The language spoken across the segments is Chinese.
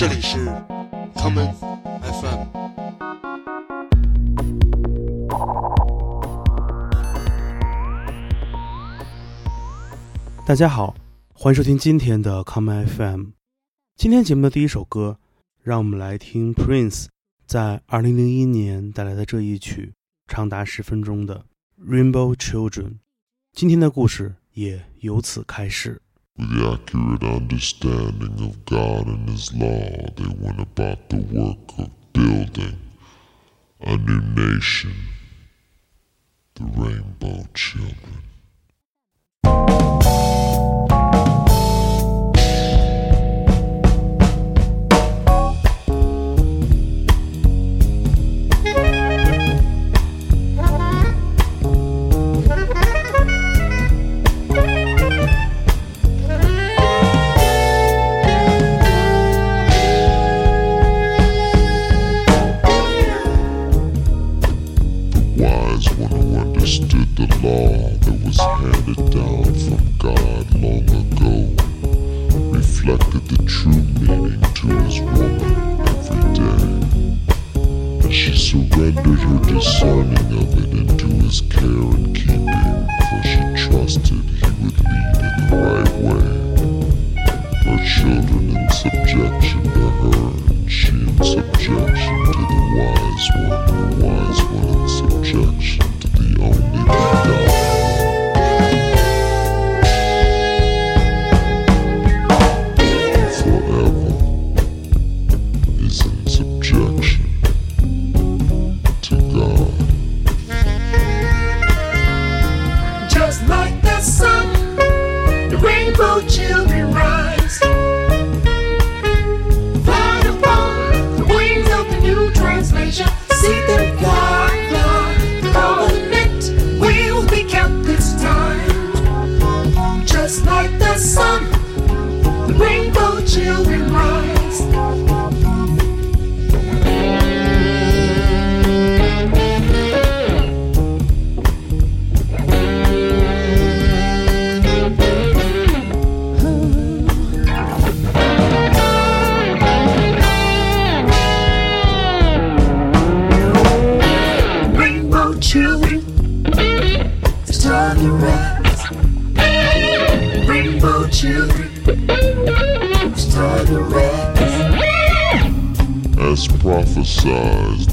这里是 common FM。大家好，欢迎收听今天的 common FM。今天节目的第一首歌，让我们来听 Prince 在2001年带来的这一曲，长达十分钟的《Rainbow Children》。今天的故事也由此开始。With the accurate understanding of God and His law, they went about the work of building a new nation, the Rainbow Children. Understood the law that was handed down from God long ago, reflected the true meaning to his woman every day. And she surrendered her discerning of it into his care stars.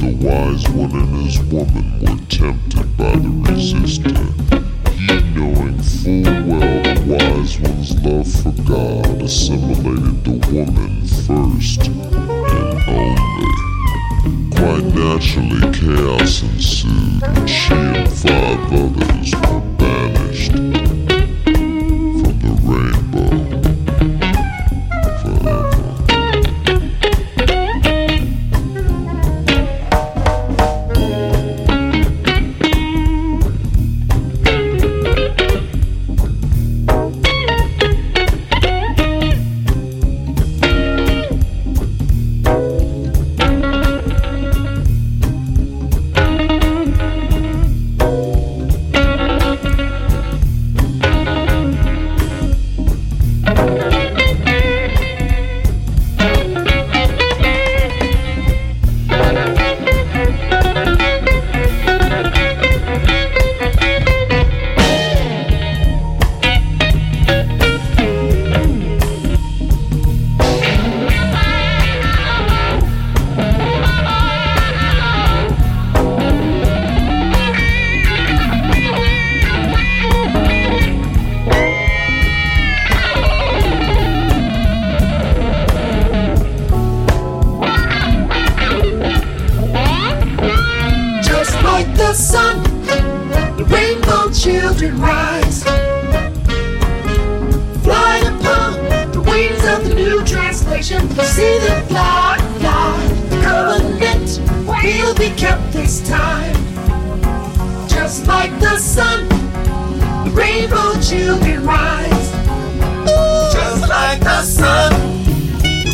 the sun,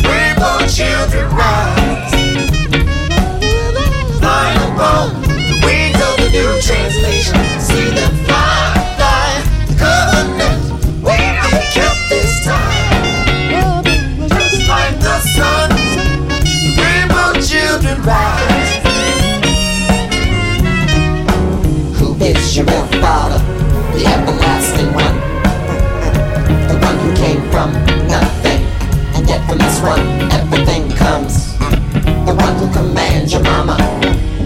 rainbow children rise. Fly upon the wings of the new translation. See them fly, fly, the covenant. We don't this time. Just like the sun, rainbow children rise. Who is your real father? front, everything comes. The one who commands your mama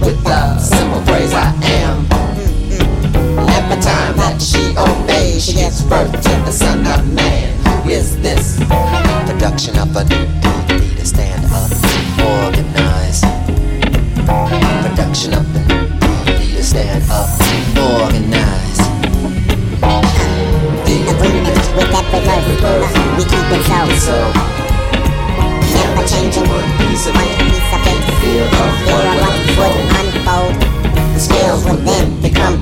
with the simple phrase I am. Every time that she obeys, she gives birth to the Son of Man. Who is this? Production of a new DVD to stand up, to organize. Production of a new DVD to stand up, to organize. The agreement with every move, we keep it so changing. one piece of One. Fear of would unfold. The Scales would then become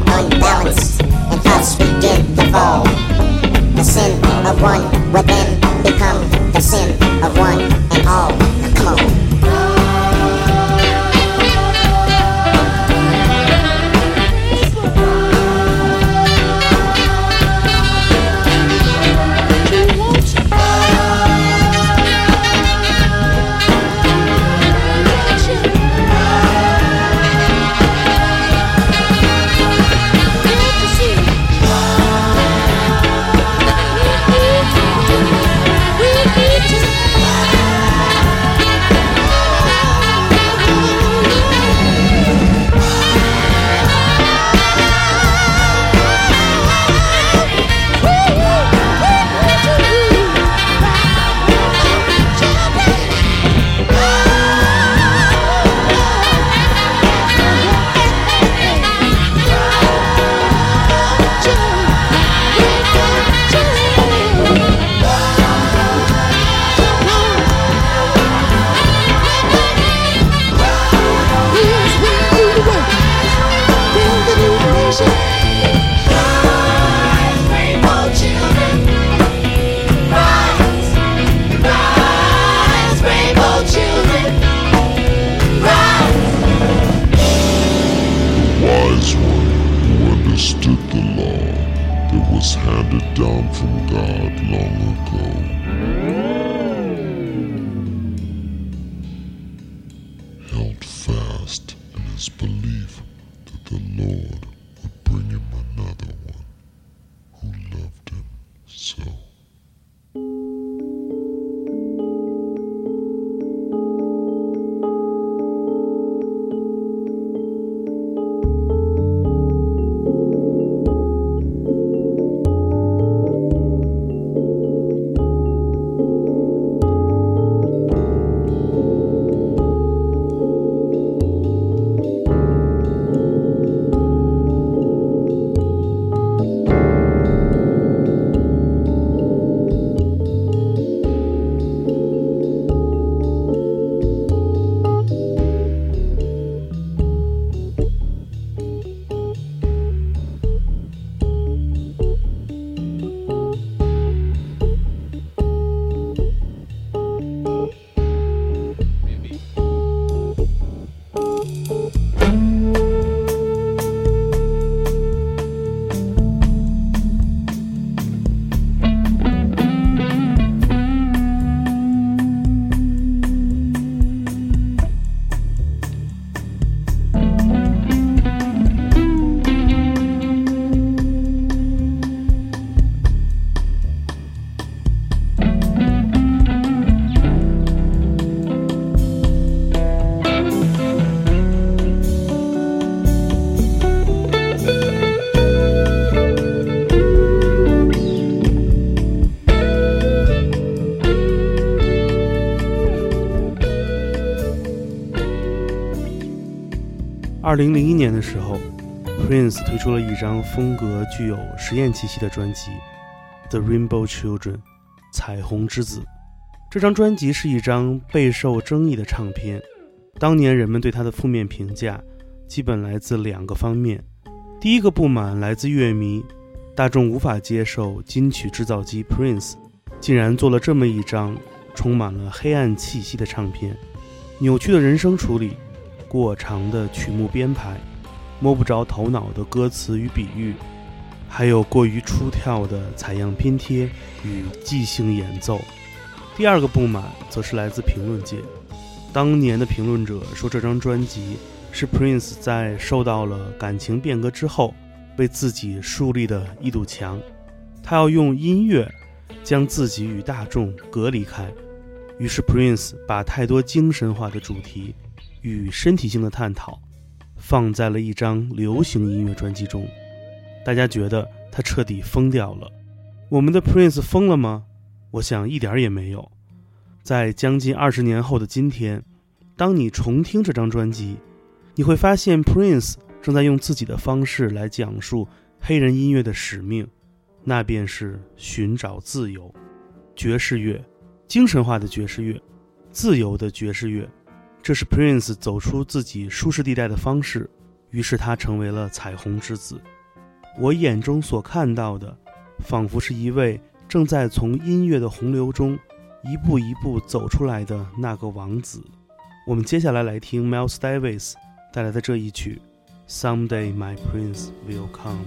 二零零一年的时候，Prince 推出了一张风格具有实验气息的专辑《The Rainbow Children》彩虹之子。这张专辑是一张备受争议的唱片，当年人们对它的负面评价基本来自两个方面。第一个不满来自乐迷，大众无法接受金曲制造机 Prince 竟然做了这么一张充满了黑暗气息的唱片，扭曲的人声处理。过长的曲目编排，摸不着头脑的歌词与比喻，还有过于出挑的采样拼贴与即兴演奏。第二个不满则是来自评论界，当年的评论者说这张专辑是 Prince 在受到了感情变革之后为自己树立的一堵墙，他要用音乐将自己与大众隔离开。于是 Prince 把太多精神化的主题。与身体性的探讨，放在了一张流行音乐专辑中，大家觉得他彻底疯掉了。我们的 Prince 疯了吗？我想一点也没有。在将近二十年后的今天，当你重听这张专辑，你会发现 Prince 正在用自己的方式来讲述黑人音乐的使命，那便是寻找自由。爵士乐，精神化的爵士乐，自由的爵士乐，这是 Prince 走出自己舒适地带的方式。于是他成为了彩虹之子。我眼中所看到的，仿佛是一位正在从音乐的洪流中一步一步走出来的那个王子。我们接下来来听 Miles Davis 带来的这一曲《Someday My Prince Will Come》。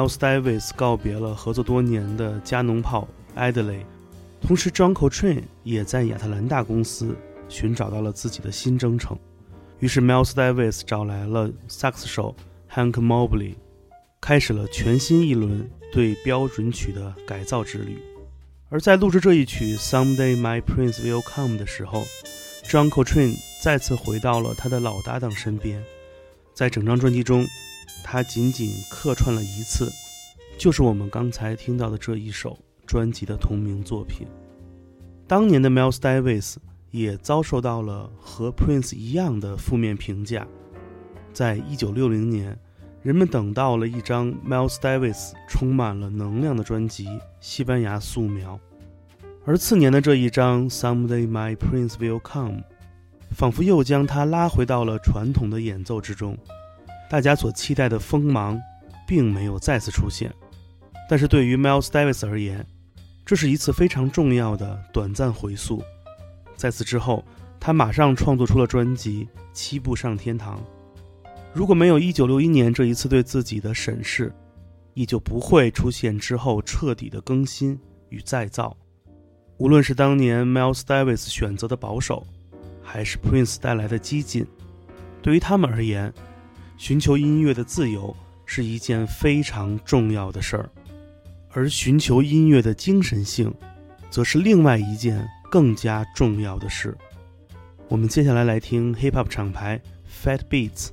，Miles Davis 告别了合作多年的加农炮 Adley，同时 John Coltrane 也在亚特兰大公司寻找到了自己的新征程。于是 Miles Davis 找来了萨克斯手 Hank Mobley，开始了全新一轮对标准曲的改造之旅。而在录制这一曲《Someday My Prince Will Come》的时候，John Coltrane 再次回到了他的老搭档身边。在整张专辑中，他仅仅客串了一次，就是我们刚才听到的这一首专辑的同名作品。当年的 Miles Davis 也遭受到了和 Prince 一样的负面评价。在一九六零年，人们等到了一张 Miles Davis 充满了能量的专辑《西班牙素描》，而次年的这一张《Someday My Prince Will Come》。仿佛又将他拉回到了传统的演奏之中，大家所期待的锋芒，并没有再次出现。但是对于 Miles Davis 而言，这是一次非常重要的短暂回溯。在此之后，他马上创作出了专辑《七步上天堂》。如果没有1961年这一次对自己的审视，也就不会出现之后彻底的更新与再造。无论是当年 Miles Davis 选择的保守，还是 Prince 带来的激进，对于他们而言，寻求音乐的自由是一件非常重要的事儿，而寻求音乐的精神性，则是另外一件更加重要的事。我们接下来来听 Hip Hop 厂牌 Fat Beats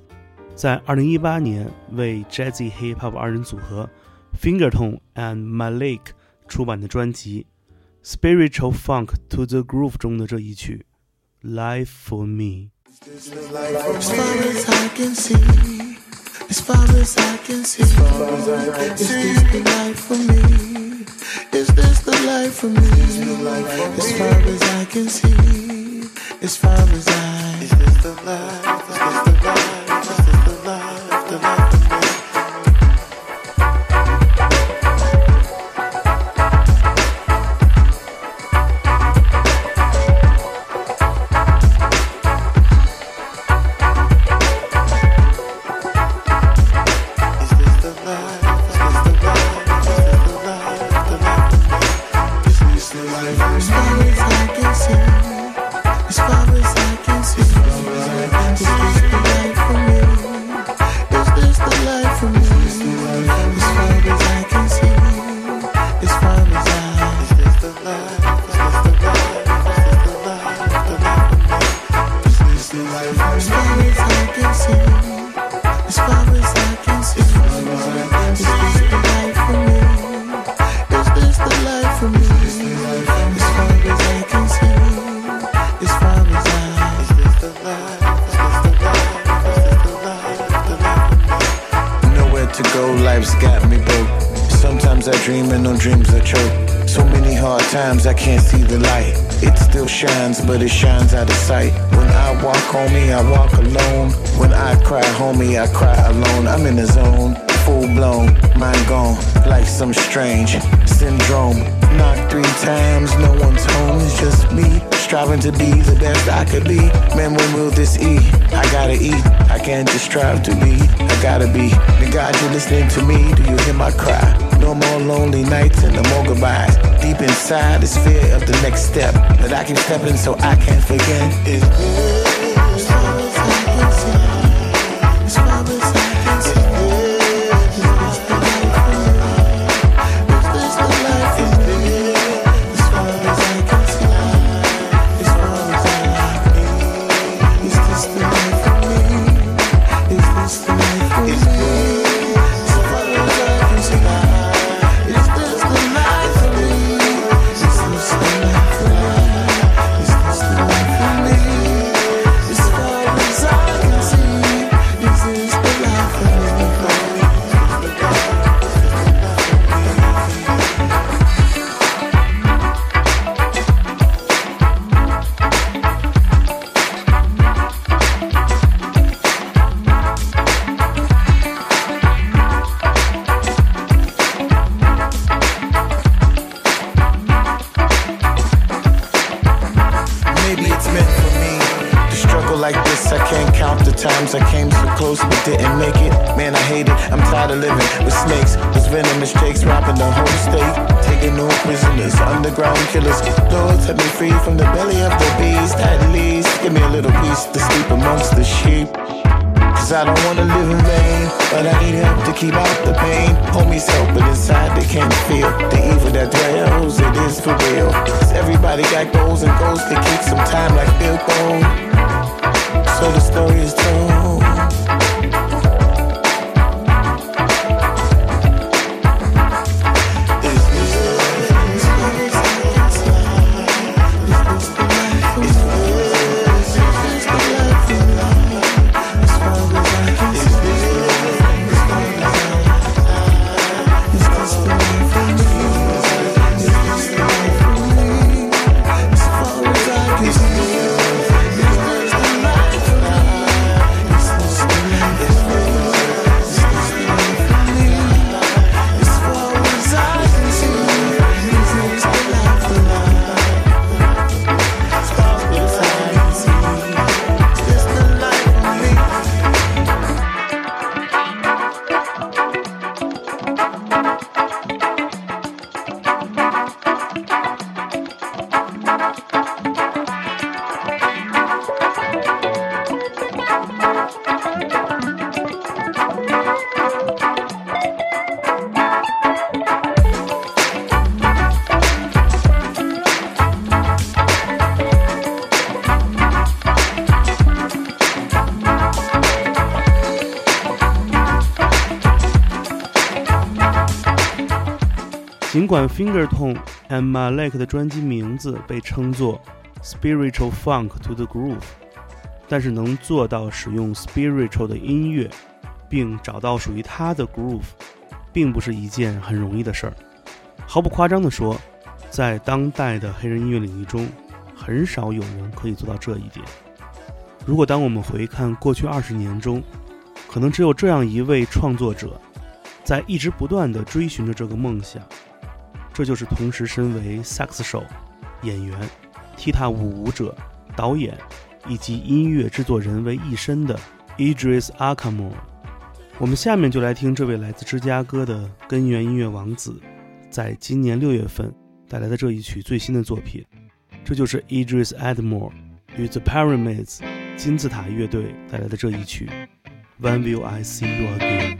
在2018年为 Jazzy Hip Hop 二人组合 Fingertone and Malik 出版的专辑《Spiritual Funk to the Groove》中的这一曲。life for me. As far as I can see, as far as I can see, is this the life for me? Is this the life for me? As far as I can see, as far as I, is this the life? Homie, I walk alone. When I cry, homie, I cry alone. I'm in the zone, full blown, mind gone, like some strange syndrome. Knocked three times, no one's home, it's just me. Striving to be the best I could be. Man, when will this eat? I gotta eat. I can't just strive to be. I gotta be. The God, you're listening to me. Do you hear my cry? No more lonely nights and no more goodbyes. Deep inside is fear of the next step that I keep stepping so I can't forget. Is As this. I can't count the times I came so close but didn't make it. Man, I hate it. I'm tired of living with snakes. With venomous jakes robbing the whole state. Taking no prisoners, underground killers. Lord, set me free from the belly of the beast. At least give me a little peace to sleep amongst the sheep. Cause I don't wanna live in vain, but I need help to keep out the pain. Homies help, but inside they can't feel the evil that dwells. It is for real. Cause everybody got goals and goals to keep some time like Bill Gold. So the story is told. 尽管 Fingertone and Malek 的专辑名字被称作 Spiritual Funk to the Groove，但是能做到使用 spiritual 的音乐，并找到属于它的 groove，并不是一件很容易的事儿。毫不夸张地说，在当代的黑人音乐领域中，很少有人可以做到这一点。如果当我们回看过去二十年中，可能只有这样一位创作者，在一直不断地追寻着这个梦想。这就是同时身为萨克斯手、演员、踢踏舞舞者、导演以及音乐制作人为一身的 Idris Akamor。我们下面就来听这位来自芝加哥的根源音乐王子，在今年六月份带来的这一曲最新的作品。这就是 Idris Admore 与 The Pyramids 金字塔乐队带来的这一曲 When Will I See You Again？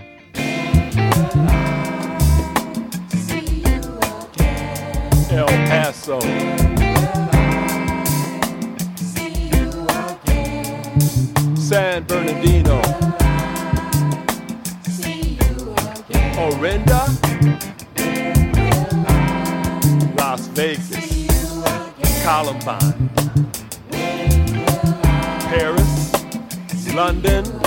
Paso. San Bernardino. Orinda. Las Vegas. Columbine. Paris. London.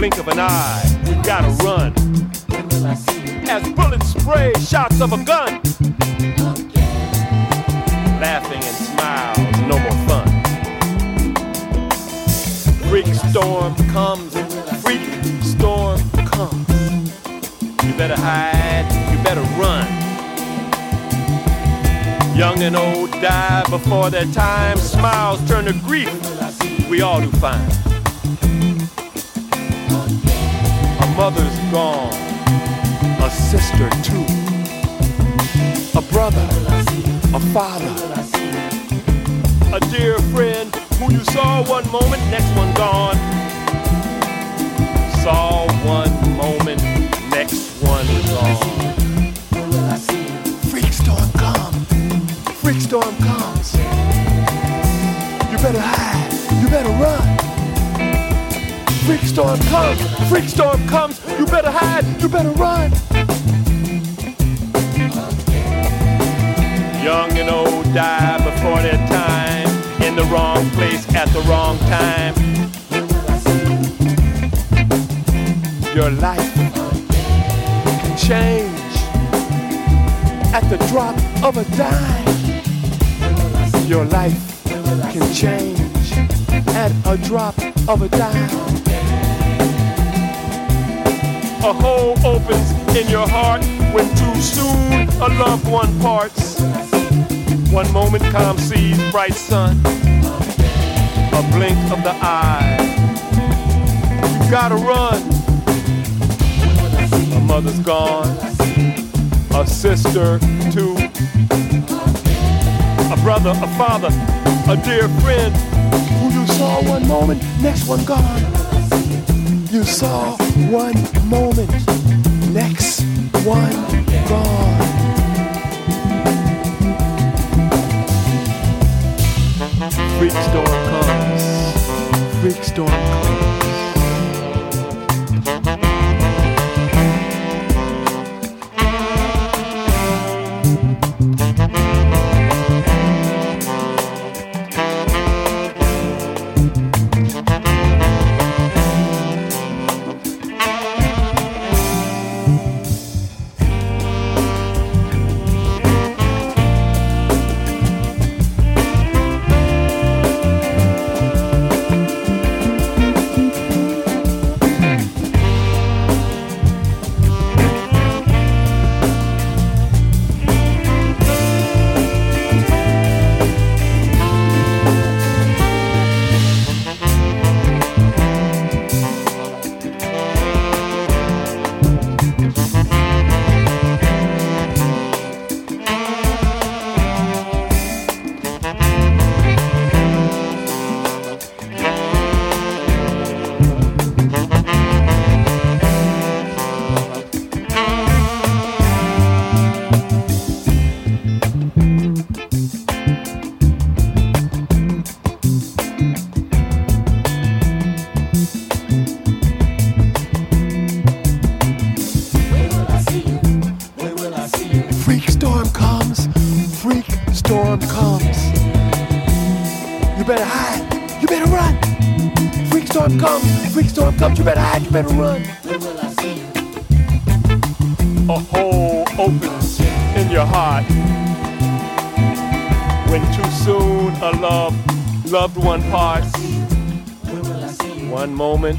Blink of an eye, we gotta run. As bullets spray shots of a gun. Laughing and smiles, no more fun. Freak storm comes, freak storm comes. You better hide, you better run. Young and old die before their time. Smiles turn to grief. We all do fine. Mother's gone, a sister too, a brother, a father, a dear friend who you saw one moment, next one gone. Saw one moment, next one gone. Freak storm comes. Freak storm comes. You better hide. You better run. Freak storm comes. Freak storm comes. You better hide. You better run. Young and old die before their time. In the wrong place at the wrong time. Your life can change at the drop of a dime. Your life can change at a drop of a dime. A hole opens in your heart when too soon a loved one parts. One moment calm sees bright sun, a blink of the eye. You gotta run. A mother's gone, a sister too, a brother, a father, a dear friend who you saw one moment, next one gone. You saw one moment, next one gone. Freak storm comes, freak storm comes. Freak storm comes. You better hide, you better run. Freak storm comes, freak storm comes, you better hide, you better run. A hole opens in your heart when too soon a love, loved one parts. One moment,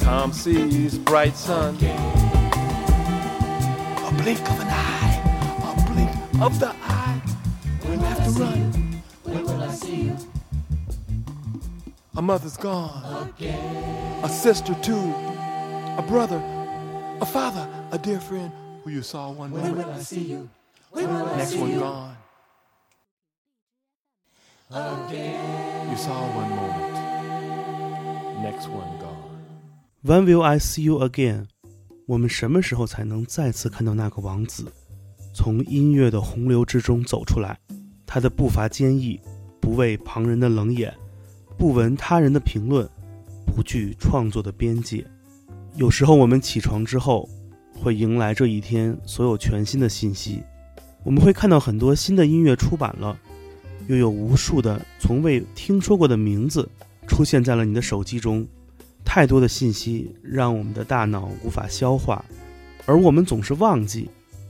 Tom sees bright sun. A blink of an eye, a blink of the run. When will I see you? A mother's gone. A sister too. A brother. A father. A dear friend who you saw one moment. When will I see you? Next one gone. You saw one moment. Next one gone. When will I see you again？我们什么时候才能再次看到那个王子，从音乐的洪流之中走出来？ 他的步伐坚毅，不畏旁人的冷眼，不闻他人的评论，不惧创作的边界。有时候我们起床之后，会迎来这一天所有全新的信息。我们会看到很多新的音乐出版了，又有无数的从未听说过的名字出现在了你的手机中。太多的信息让我们的大脑无法消化，而我们总是忘记，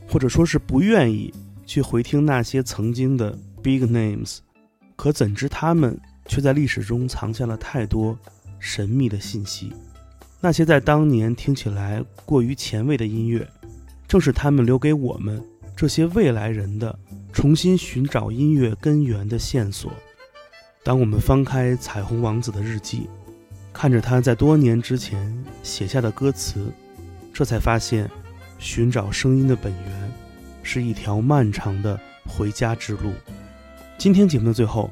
或者说是不愿意去回听那些曾经的 big names。可怎知他们却在历史中藏下了太多神秘的信息。那些在当年听起来过于前卫的音乐，正是他们留给我们这些未来人的重新寻找音乐根源的线索。当我们翻开彩虹王子的日记。看着他在多年之前写下的歌词，这才发现，寻找声音的本源，是一条漫长的回家之路。今天节目的最后，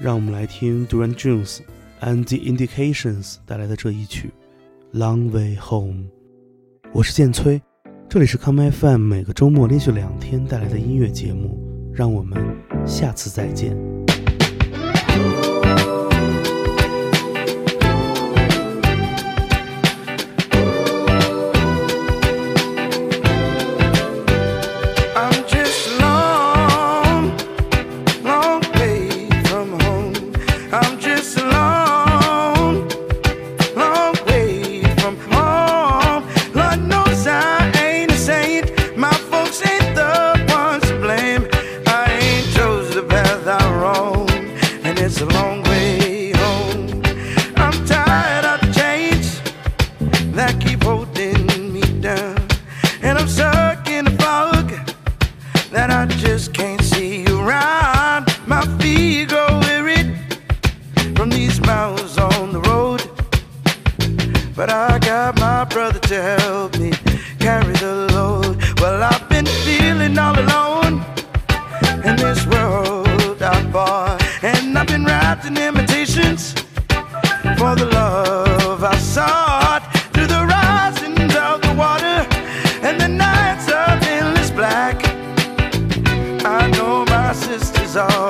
让我们来听 Duran Jones and the Indications 带来的这一曲《Long Way Home》。我是建崔，这里是 Come FM，每个周末连续两天带来的音乐节目。让我们下次再见。is all